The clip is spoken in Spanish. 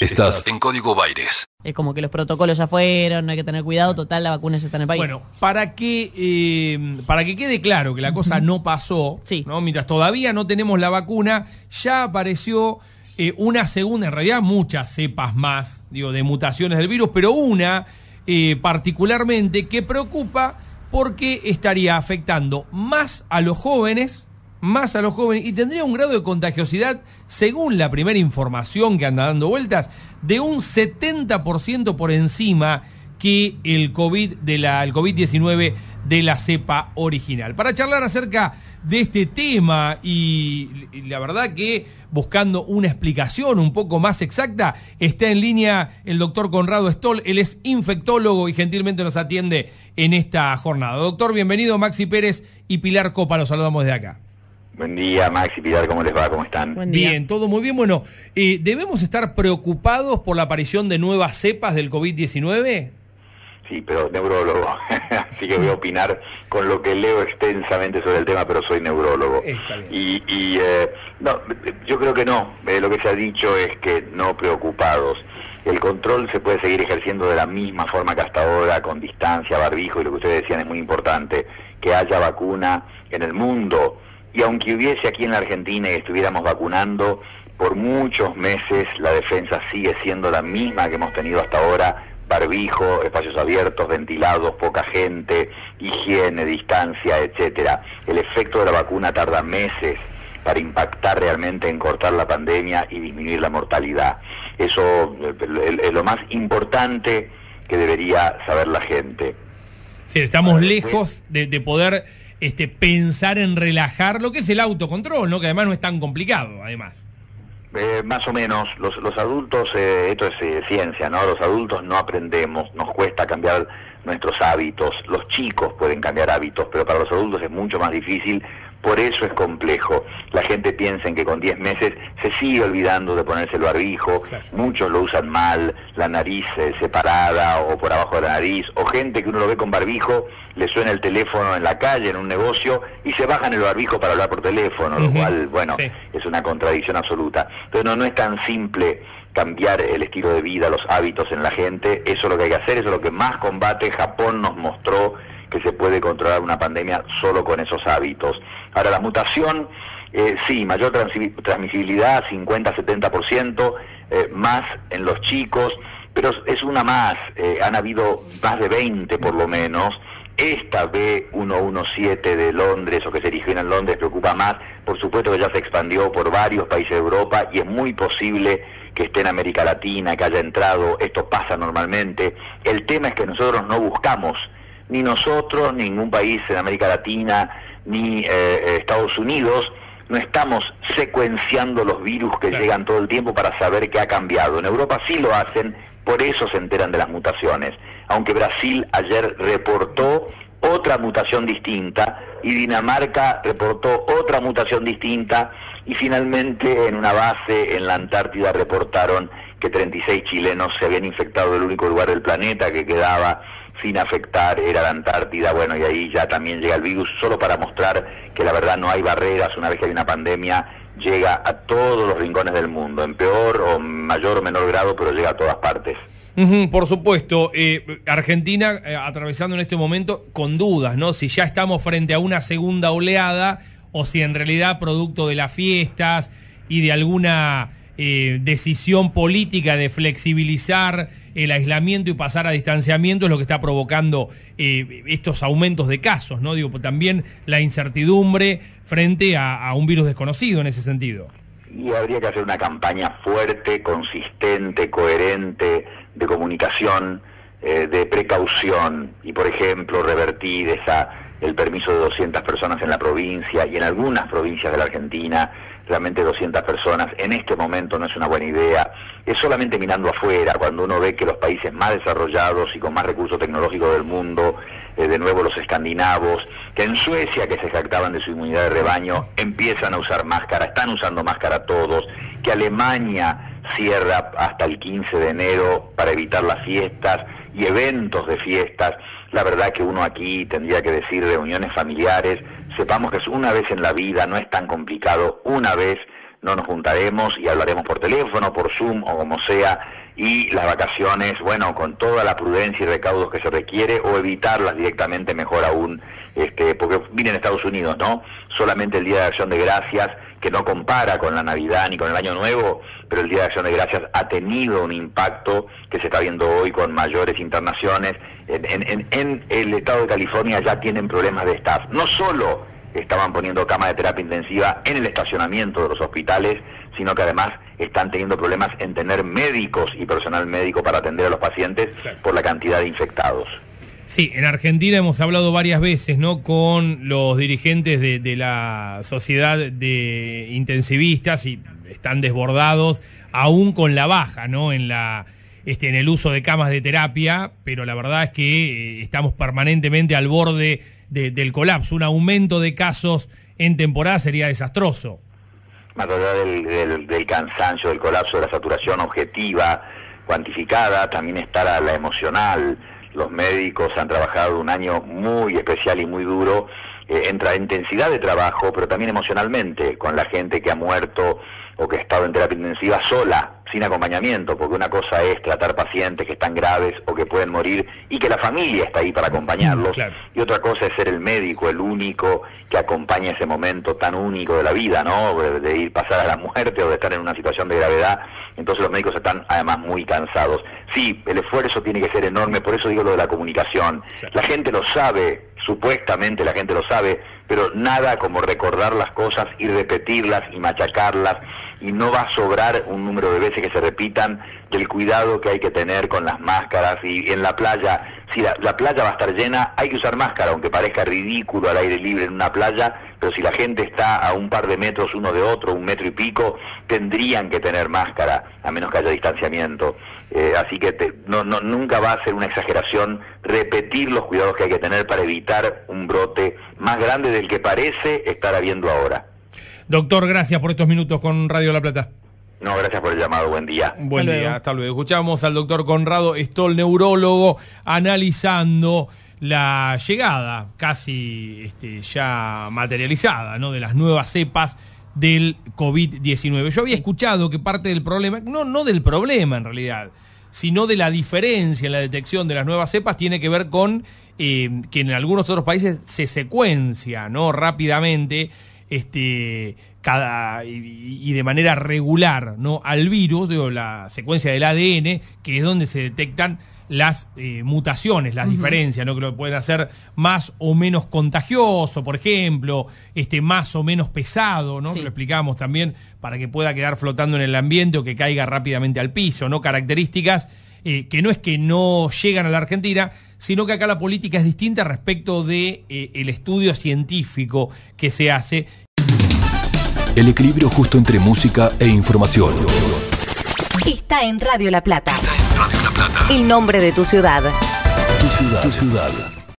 Estás en Código Baires. Es como que los protocolos ya fueron, no hay que tener cuidado, total, la vacuna ya está en el país. Bueno, para que, eh, para que quede claro que la cosa no pasó, Sí. ¿no? mientras todavía no tenemos la vacuna, ya apareció eh, una segunda, en realidad muchas cepas más, digo, de mutaciones del virus, pero una eh, particularmente que preocupa porque estaría afectando más a los jóvenes, más a los jóvenes y tendría un grado de contagiosidad, según la primera información que anda dando vueltas, de un 70% por encima que el COVID de la el COVID-19 de la cepa original. Para charlar acerca de este tema y, y la verdad que buscando una explicación un poco más exacta, está en línea el doctor Conrado Stoll, él es infectólogo y gentilmente nos atiende en esta jornada. Doctor, bienvenido Maxi Pérez y Pilar Copa, los saludamos de acá. Buen día, Max y Pilar, ¿cómo les va? ¿Cómo están? Buen día. Bien, todo muy bien. Bueno, eh, ¿debemos estar preocupados por la aparición de nuevas cepas del COVID-19? Sí, pero neurólogo, así que voy a opinar con lo que leo extensamente sobre el tema, pero soy neurólogo. Está bien. Y, y, eh, no, yo creo que no. Eh, lo que se ha dicho es que no preocupados. El control se puede seguir ejerciendo de la misma forma que hasta ahora, con distancia, barbijo, y lo que ustedes decían es muy importante, que haya vacuna en el mundo. Y aunque hubiese aquí en la Argentina y estuviéramos vacunando, por muchos meses la defensa sigue siendo la misma que hemos tenido hasta ahora, barbijo, espacios abiertos, ventilados, poca gente, higiene, distancia, etcétera. El efecto de la vacuna tarda meses para impactar realmente en cortar la pandemia y disminuir la mortalidad. Eso es lo más importante que debería saber la gente. Sí, estamos lejos de, de poder este, pensar en relajar lo que es el autocontrol, ¿no? Que además no es tan complicado, además. Eh, más o menos, los, los adultos, eh, esto es eh, ciencia, ¿no? Los adultos no aprendemos, nos cuesta cambiar nuestros hábitos, los chicos pueden cambiar hábitos, pero para los adultos es mucho más difícil, por eso es complejo. La gente piensa en que con 10 meses se sigue olvidando de ponerse el barbijo, Claro. muchos lo usan mal, la nariz eh, separada o por abajo de la nariz, o gente que uno lo ve con barbijo, le suena el teléfono en la calle, en un negocio, y se bajan el barbijo para hablar por teléfono, lo cual, bueno, sí. es una contradicción absoluta. Entonces no, no es tan simple cambiar el estilo de vida, los hábitos en la gente, eso es lo que hay que hacer, eso es lo que más combate. Japón nos mostró que se puede controlar una pandemia solo con esos hábitos. Ahora, la mutación, eh, sí, mayor transmisibilidad, 50-70%, eh, más en los chicos, pero es una más, eh, han habido más de 20 por lo menos, esta B117 de Londres o que se originó en Londres preocupa más. Por supuesto que ya se expandió por varios países de Europa y es muy posible que esté en América Latina, que haya entrado. Esto pasa normalmente. El tema es que nosotros no buscamos, ni nosotros, ningún país en América Latina, ni eh, eh, Estados Unidos, no estamos secuenciando los virus que Claro. llegan todo el tiempo para saber qué ha cambiado. En Europa sí lo hacen, por eso se enteran de las mutaciones. Aunque Brasil ayer reportó otra mutación distinta y Dinamarca reportó otra mutación distinta y finalmente en una base en la Antártida reportaron que 36 chilenos se habían infectado del único lugar del planeta que quedaba sin afectar era la Antártida, bueno, y ahí ya también llega el virus, solo para mostrar que la verdad no hay barreras, una vez que hay una pandemia, llega a todos los rincones del mundo, en peor o mayor o menor grado, pero llega a todas partes. Por supuesto, eh, Argentina eh, atravesando en este momento con dudas, ¿no? Si ya estamos frente a una segunda oleada o si en realidad producto de las fiestas y de alguna eh, decisión política de flexibilizar el aislamiento y pasar a distanciamiento es lo que está provocando eh, estos aumentos de casos, ¿no? Digo, también la incertidumbre frente a, un virus desconocido en ese sentido. Y habría que hacer una campaña fuerte, consistente, coherente, de comunicación, eh, de precaución y, por ejemplo, revertir esa el permiso de 200 personas en la provincia y en algunas provincias de la Argentina, realmente 200 personas, en este momento no es una buena idea. Es solamente mirando afuera, cuando uno ve que los países más desarrollados y con más recursos tecnológicos del mundo, eh, de nuevo los escandinavos, que en Suecia, que se jactaban de su inmunidad de rebaño, empiezan a usar máscara, están usando máscara todos, que Alemania cierra hasta el 15 de enero para evitar las fiestas y eventos de fiestas. La verdad que uno aquí tendría que decir reuniones familiares, sepamos que es una vez en la vida, no es tan complicado, una vez no nos juntaremos y hablaremos por teléfono, por Zoom o como sea, y las vacaciones, bueno, con toda la prudencia y recaudos que se requiere, o evitarlas directamente, mejor aún, este, porque viene en Estados Unidos, ¿no? Solamente el Día de Acción de Gracias, que no compara con la Navidad ni con el Año Nuevo, pero el Día de Acción de Gracias ha tenido un impacto que se está viendo hoy con mayores internaciones. En, en el estado de California ya tienen problemas de staff, no solo estaban poniendo camas de terapia intensiva en el estacionamiento de los hospitales, sino que además están teniendo problemas en tener médicos y personal médico para atender a los pacientes por la cantidad de infectados. Sí, en Argentina hemos hablado varias veces, ¿no? Con los dirigentes de, la sociedad de intensivistas y están desbordados, aún con la baja, ¿no? En la este, en el uso de camas de terapia, pero la verdad es que eh, estamos permanentemente al borde del colapso. Un aumento de casos en temporada sería desastroso. Más allá del, cansancio, del colapso, de la saturación objetiva, cuantificada, también está la, emocional. Los médicos han trabajado un año muy especial y muy duro eh, entra intensidad de trabajo, pero también emocionalmente, con la gente que ha muerto o que ha estado en terapia intensiva sola, sin acompañamiento, porque una cosa es tratar pacientes que están graves o que pueden morir y que la familia está ahí para acompañarlos, y otra cosa es ser el médico, el único que acompaña ese momento tan único de la vida, ¿no? De, ir pasar a la muerte o de estar en una situación de gravedad, entonces los médicos están además muy cansados. Sí, el esfuerzo tiene que ser enorme, por eso digo lo de la comunicación. La gente lo sabe, supuestamente la gente lo sabe, pero nada como recordar las cosas y repetirlas y machacarlas y no va a sobrar un número de veces que se repitan del cuidado que hay que tener con las máscaras y en la playa, si la, playa va a estar llena, hay que usar máscara, aunque parezca ridículo al aire libre en una playa, pero si la gente está a un par de metros uno de otro, un metro y pico, tendrían que tener máscara, a menos que haya distanciamiento. Eh, así que no, no, nunca va a ser una exageración repetir los cuidados que hay que tener para evitar un brote más grande del que parece estar habiendo ahora. Doctor, gracias por estos minutos con Radio La Plata. No, gracias por el llamado. Buen día. Buen día, hasta luego. Escuchamos al doctor Conrado Stoll, neurólogo, analizando la llegada casi este, ya materializada ¿no? de las nuevas cepas del COVID-19. Yo había escuchado que parte del problema, no, no del problema en realidad, sino de la diferencia en la detección de las nuevas cepas tiene que ver con eh, que en algunos otros países se secuencia ¿no? rápidamente este, cada, y, de manera regular ¿no? al virus, digo, la secuencia del ADN, que es donde se detectan las eh, mutaciones, las diferencias, ¿no? que lo pueden hacer más o menos contagioso, por ejemplo, este, más o menos pesado, ¿no? que lo explicamos también, para que pueda quedar flotando en el ambiente o que caiga rápidamente al piso, ¿no? características eh, que no es que no llegan a la Argentina, sino que acá la política es distinta respecto de eh, el estudio científico que se hace. El equilibrio justo entre música e información. Está en Radio La Plata. Radio La Plata. El nombre de tu ciudad. Tu ciudad. Tu ciudad.